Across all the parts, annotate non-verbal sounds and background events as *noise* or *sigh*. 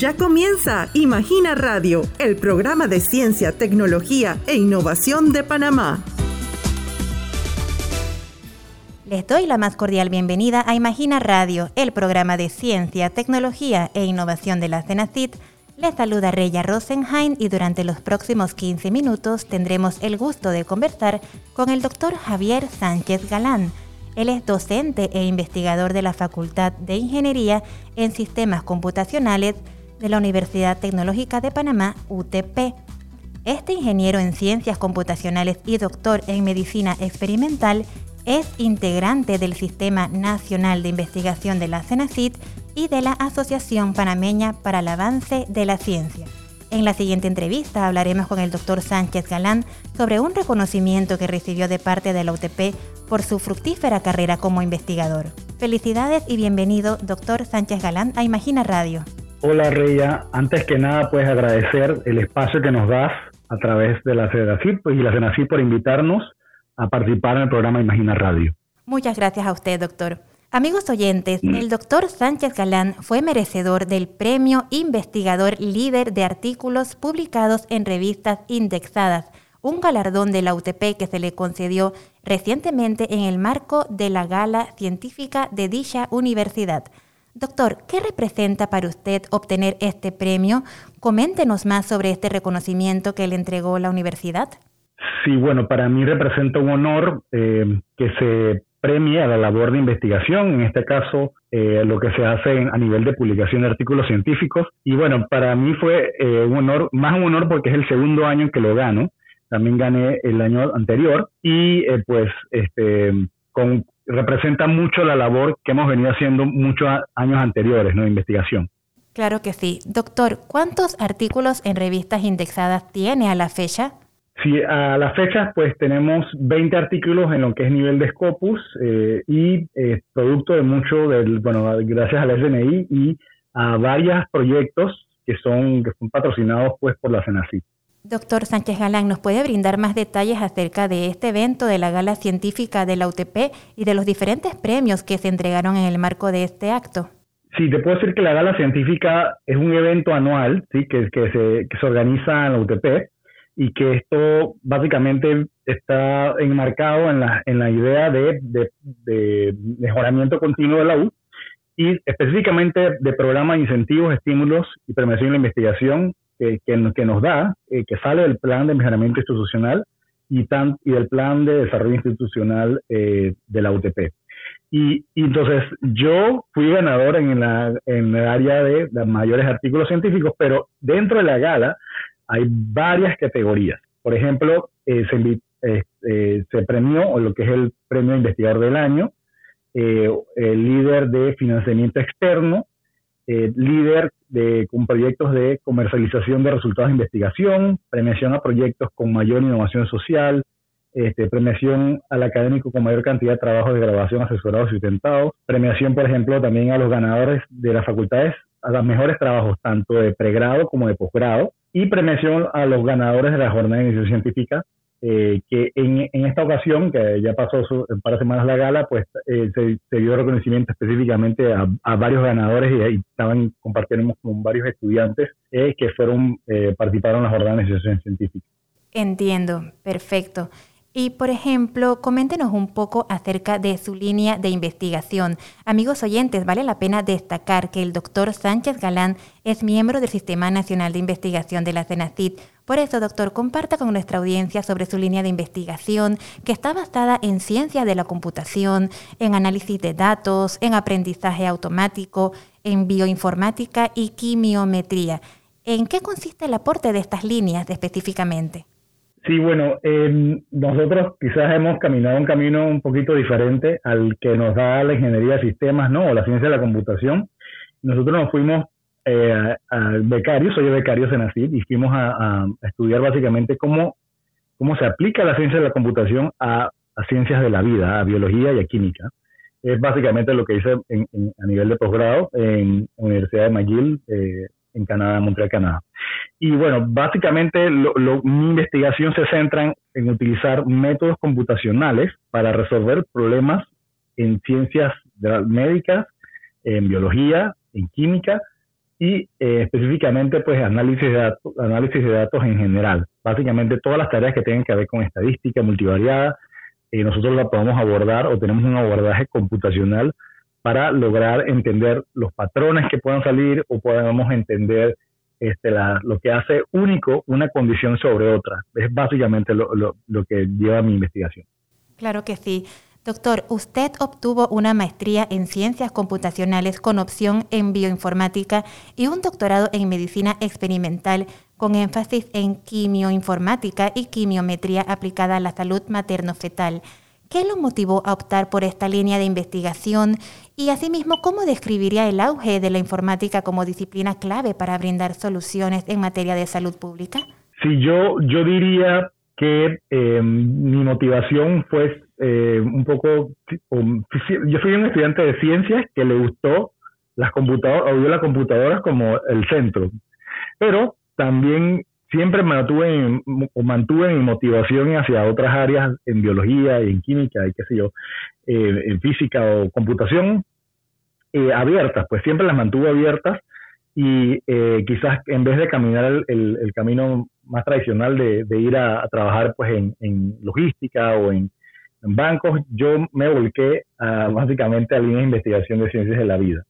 Ya comienza Imagina Radio, el programa de ciencia, tecnología e innovación de Panamá. Les doy la más cordial bienvenida a Imagina Radio, el programa de ciencia, tecnología e innovación de la CENACIT. Les saluda Reya Rosenheim y durante los próximos 15 minutos tendremos el gusto de conversar con el doctor Javier Sánchez Galán. Él es docente e investigador de la Facultad de Ingeniería en Sistemas Computacionales de la Universidad Tecnológica de Panamá, UTP. Este ingeniero en ciencias computacionales y doctor en medicina experimental es integrante del Sistema Nacional de Investigación de la CENACIT y de la Asociación Panameña para el Avance de la Ciencia. En la siguiente entrevista hablaremos con el doctor Sánchez Galán sobre un reconocimiento que recibió de parte de la UTP por su fructífera carrera como investigador. Felicidades y bienvenido, doctor Sánchez Galán, a Imagina Radio. Hola Reya, antes que nada puedes agradecer el espacio que nos das a través de la CEDACIP y la CENACIP por invitarnos a participar en el programa Imagina Radio. Muchas gracias a usted, doctor. Amigos oyentes, mm. el doctor Sánchez Galán fue merecedor del premio Investigador Líder de Artículos publicados en revistas indexadas, un galardón de la UTP que se le concedió recientemente en el marco de la gala científica de dicha universidad. Doctor, ¿qué representa para usted obtener este premio? Coméntenos más sobre este reconocimiento que le entregó la universidad. Sí, bueno, para mí representa un honor eh, que se premie a la labor de investigación, en este caso eh, lo que se hace a nivel de publicación de artículos científicos. Y bueno, para mí fue eh, un honor, más un honor porque es el segundo año en que lo gano. También gané el año anterior y pues este, con, representa mucho la labor que hemos venido haciendo muchos años anteriores, ¿no? De investigación. Claro que sí. Doctor, ¿cuántos artículos en revistas indexadas tiene a la fecha? Sí, a la fecha pues tenemos 20 artículos en lo que es nivel de Scopus eh, y eh, producto de mucho, del, bueno, gracias al SNI y a varios proyectos que son, que son patrocinados pues por la CENACIT. Doctor Sánchez Galán, ¿nos puede brindar más detalles acerca de este evento de la gala científica de la UTP y de los diferentes premios que se entregaron en el marco de este acto? Sí, te puedo decir que la gala científica es un evento anual ¿sí? que, se, organiza en la UTP y que esto básicamente está enmarcado en la, en la idea de, de, de mejoramiento continuo de la U y específicamente de programas de incentivos, estímulos y premiación en la investigación que, nos da, eh, que sale del plan de mejoramiento institucional y, tan, y del plan de desarrollo institucional eh, de la UTP. Y, entonces yo fui ganador en, la, el área de, los mayores artículos científicos, pero dentro de la gala hay varias categorías. Por ejemplo, eh, se, se premió lo que es el premio investigador del año, el líder de financiamiento externo, eh, líder de, con proyectos de comercialización de resultados de investigación, premiación a proyectos con mayor innovación social, este, premiación al académico con mayor cantidad de trabajos de grabación asesorados y sustentados, premiación, por ejemplo, también a los ganadores de las facultades a los mejores trabajos, tanto de pregrado como de posgrado, y premiación a los ganadores de la jornada de iniciación científica eh, que en, en, esta ocasión, que ya pasó su, par de semanas la gala, pues eh, se, dio reconocimiento específicamente a, varios ganadores y ahí estaban, compartiendo con varios estudiantes eh, que fueron, participaron en las jornadas de. Entiendo, perfecto. Y, por ejemplo, coméntenos un poco acerca de su línea de investigación. Amigos oyentes, vale la pena destacar que el doctor Sánchez Galán es miembro del Sistema Nacional de Investigación de la CENACIT. Por eso, doctor, comparta con nuestra audiencia sobre su línea de investigación, que está basada en ciencia de la computación, en análisis de datos, en aprendizaje automático, en bioinformática y quimiometría. ¿En qué consiste el aporte de estas líneas específicamente? Sí, bueno, nosotros quizás hemos caminado un camino un poquito diferente al que nos da la ingeniería de sistemas, ¿no? O la ciencia de la computación. Nosotros nos fuimos eh, al becario, soy becario CENACID, y fuimos a, estudiar básicamente cómo, cómo se aplica la ciencia de la computación a, ciencias de la vida, a biología y a química. Es básicamente lo que hice a nivel de posgrado en Universidad de McGill, eh, en Canadá, Montreal, Canadá. Y bueno, básicamente mi investigación se centra en, utilizar métodos computacionales para resolver problemas en ciencias médicas, en biología, en química y eh, específicamente pues análisis de, datos, análisis de datos en general. Básicamente todas las tareas que tienen que ver con estadística multivariada, eh, nosotros la podemos abordar o tenemos un abordaje computacional para lograr entender los patrones que puedan salir o podamos entender este, lo que hace único una condición sobre otra. Es básicamente lo, lo que lleva mi investigación. Claro que sí. Doctor, usted obtuvo una maestría en ciencias computacionales con opción en bioinformática y un doctorado en medicina experimental con énfasis en quimioinformática y quimiometría aplicada a la salud materno-fetal. ¿Qué lo motivó a optar por esta línea de investigación? Y asimismo, ¿cómo describiría el auge de la informática como disciplina clave para brindar soluciones en materia de salud pública? Sí, yo, yo diría que eh, mi motivación fue eh, un poco, yo soy un estudiante de ciencias que le gustó las computadoras, o vio las computadoras como el centro, pero también siempre mantuve, mantuve mi motivación hacia otras áreas en biología y en química y qué sé yo, eh, en física o computación, eh, abiertas, pues siempre las mantuve abiertas y quizás en vez de caminar el, camino más tradicional de, ir a, trabajar pues en logística o en bancos, yo me volqué básicamente a línea de investigación de ciencias de la vida.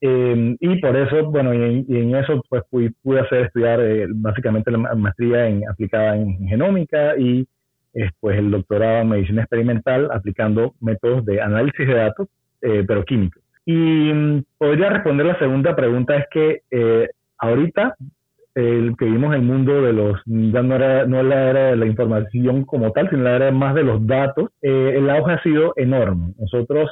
Em, y por eso, bueno, y en, eso pues pude hacer estudiar eh, básicamente la maestría en, aplicada en genómica y después el doctorado en medicina experimental aplicando métodos de análisis de datos, eh, pero químicos. Y mm, podría responder la segunda pregunta, es que eh, ahorita el que vimos el mundo de los, ya no era, no la era de la información como tal, sino la era más de los datos, eh, el auge ha sido enorme. Nosotros,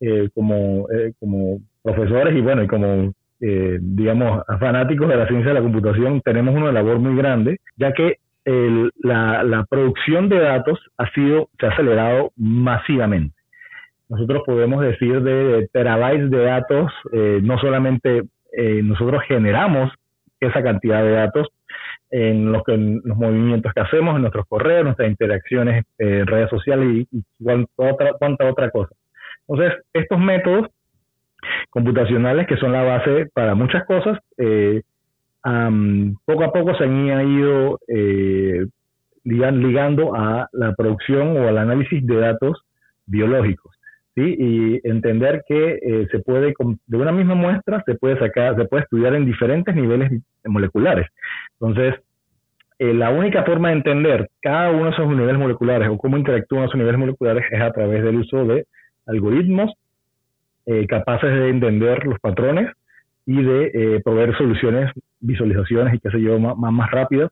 eh, como, eh, como profesores y bueno, y como, digamos, fanáticos de la ciencia de la computación, tenemos una labor muy grande, ya que la, la, producción de datos ha sido, se ha acelerado masivamente. Nosotros podemos decir de terabytes de datos, no solamente nosotros generamos esa cantidad de datos en los, que, los movimientos que hacemos, en nuestros correos, nuestras interacciones en redes sociales y, cuánta, otra, cuánta otra cosa. Entonces, estos métodos computacionales, que son la base para muchas cosas, eh, poco a poco se han ido eh, ligando a la producción o al análisis de datos biológicos y entender que eh, se puede, de una misma muestra, se puede sacar, se puede estudiar en diferentes niveles moleculares. Entonces, eh, la única forma de entender cada uno de esos niveles moleculares o cómo interactúan esos niveles moleculares es a través del uso de algoritmos eh, capaces de entender los patrones y de proveer soluciones, visualizaciones y qué sé yo, más, más rápidas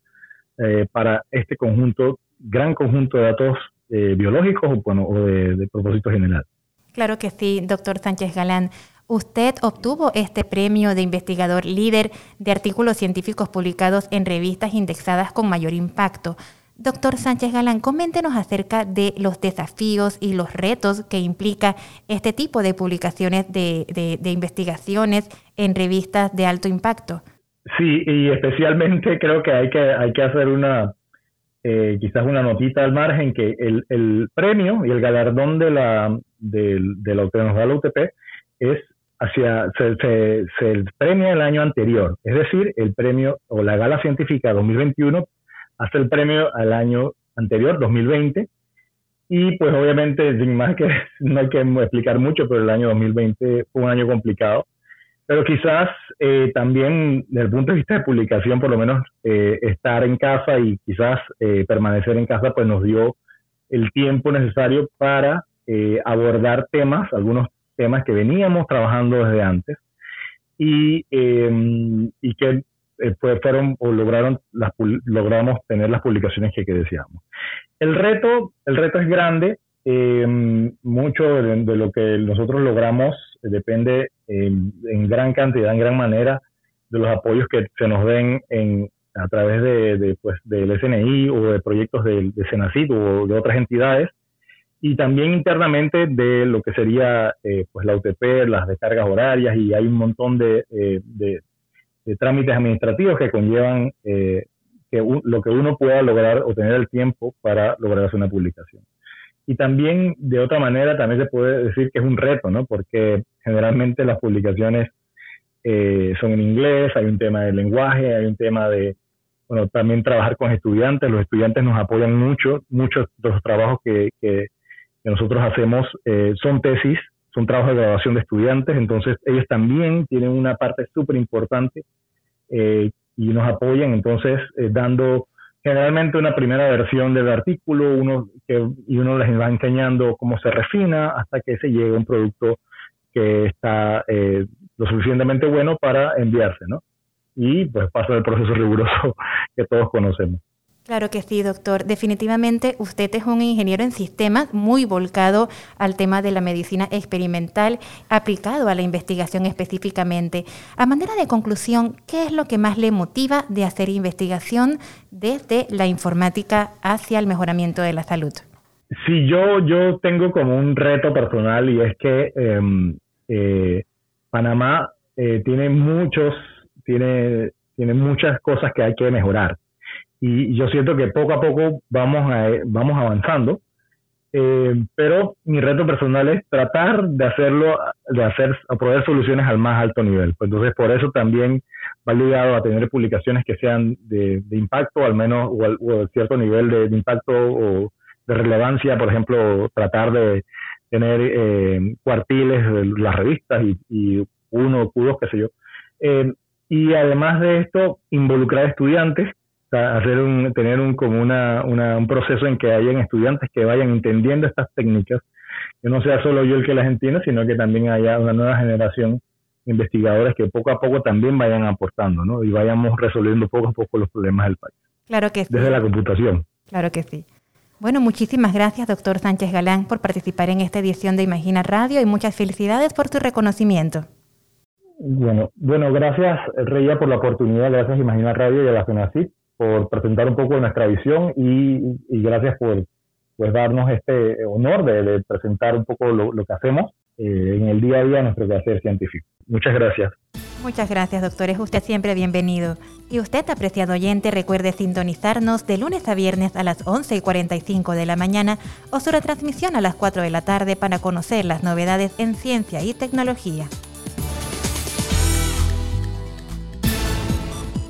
para este conjunto, gran conjunto de datos biológicos o, bueno, o de, de propósito general. Claro que sí, doctor Sánchez Galán. Usted obtuvo este premio de investigador líder de artículos científicos publicados en revistas indexadas con mayor impacto. Doctor Sánchez Galán, coméntenos acerca de los desafíos y los retos que implica este tipo de publicaciones de, investigaciones en revistas de alto impacto. Sí, y especialmente creo que hay que, hacer una, eh, quizás una notita al margen, que el, el premio y el galardón de la, del, de lo que nos da la UTP es hacia, se, se, premia el año anterior, es decir, el premio o la gala científica 2021 hace el premio al año anterior, 2020, y pues obviamente, sin más que *laughs* no hay que explicar mucho, pero el año 2020 fue un año complicado, pero quizás eh, también desde el punto de vista de publicación, por lo menos eh, estar en casa y quizás eh, permanecer en casa, pues nos dio el tiempo necesario para eh, abordar temas, algunos temas que veníamos trabajando desde antes. Y, em, y que eh, fueron o lograron las, logramos tener las publicaciones que, deseamos. El reto, el reto es grande, em, mucho de, lo que nosotros logramos depende en gran cantidad, en gran manera de los apoyos que se nos den en, a través de, pues, del SNI o de proyectos de Senacid o de otras entidades y también internamente de lo que sería eh, pues la UTP, las descargas horarias y hay un montón de, eh, de, trámites administrativos que conllevan eh, que lo que uno pueda lograr o tener el tiempo para lograr hacer una publicación. Y también de otra manera también se puede decir que es un reto, ¿no? Porque generalmente las publicaciones eh, son en inglés, hay un tema de lenguaje, hay un tema de, bueno, también trabajar con estudiantes. Los estudiantes nos apoyan mucho, muchos de los trabajos que, que, nosotros hacemos eh, son tesis, son trabajos de graduación de estudiantes, entonces ellos también tienen una parte súper importante eh, y nos apoyan, entonces dando generalmente una primera versión del artículo uno que, y uno les va enseñando cómo se refina hasta que se llegue a un producto que está eh, lo suficientemente bueno para enviarse, ¿no? Y pues pasa el proceso riguroso *laughs* que todos conocemos. Claro que sí, doctor. Definitivamente usted es un ingeniero en sistemas muy volcado al tema de la medicina experimental, aplicado a la investigación específicamente. A manera de conclusión, ¿qué es lo que más le motiva de hacer investigación desde la informática hacia el mejoramiento de la salud? Sí, yo, yo tengo como un reto personal y es que em, eh, Panamá eh, tiene muchos, tiene, tiene muchas cosas que hay que mejorar y yo siento que poco a poco vamos, a, vamos avanzando, eh, pero mi reto personal es tratar de hacerlo, de hacer, a proveer soluciones al más alto nivel. Pues entonces, por eso también va ligado a tener publicaciones que sean de, impacto, al menos, o, al, cierto nivel de, impacto o de relevancia, por ejemplo, tratar de tener eh, cuartiles de las revistas y, y uno, Q2, qué sé yo. Eh, y además de esto, involucrar estudiantes hacer un, tener un, como una, un proceso en que hayan estudiantes que vayan entendiendo estas técnicas, que no sea solo yo el que las entienda, sino que también haya una nueva generación de investigadores que poco a poco también vayan aportando, ¿no? Y vayamos resolviendo poco a poco los problemas del país. Claro que sí. Desde la computación. Claro que sí. Bueno, muchísimas gracias, doctor Sánchez Galán, por participar en esta edición de Imagina Radio y muchas felicidades por tu reconocimiento. Bueno, bueno, gracias, Reya, por la oportunidad. Gracias, Imagina Radio y a la FENACIT por presentar un poco nuestra visión y, gracias por pues, darnos este honor de, presentar un poco lo, que hacemos eh, en el día a día nuestro quehacer científico. Muchas gracias. Muchas gracias, doctor. Es usted siempre bienvenido. Y usted, apreciado oyente, recuerde sintonizarnos de lunes a viernes a las 11 y 45 de la mañana o su retransmisión a las 4 de la tarde para conocer las novedades en ciencia y tecnología.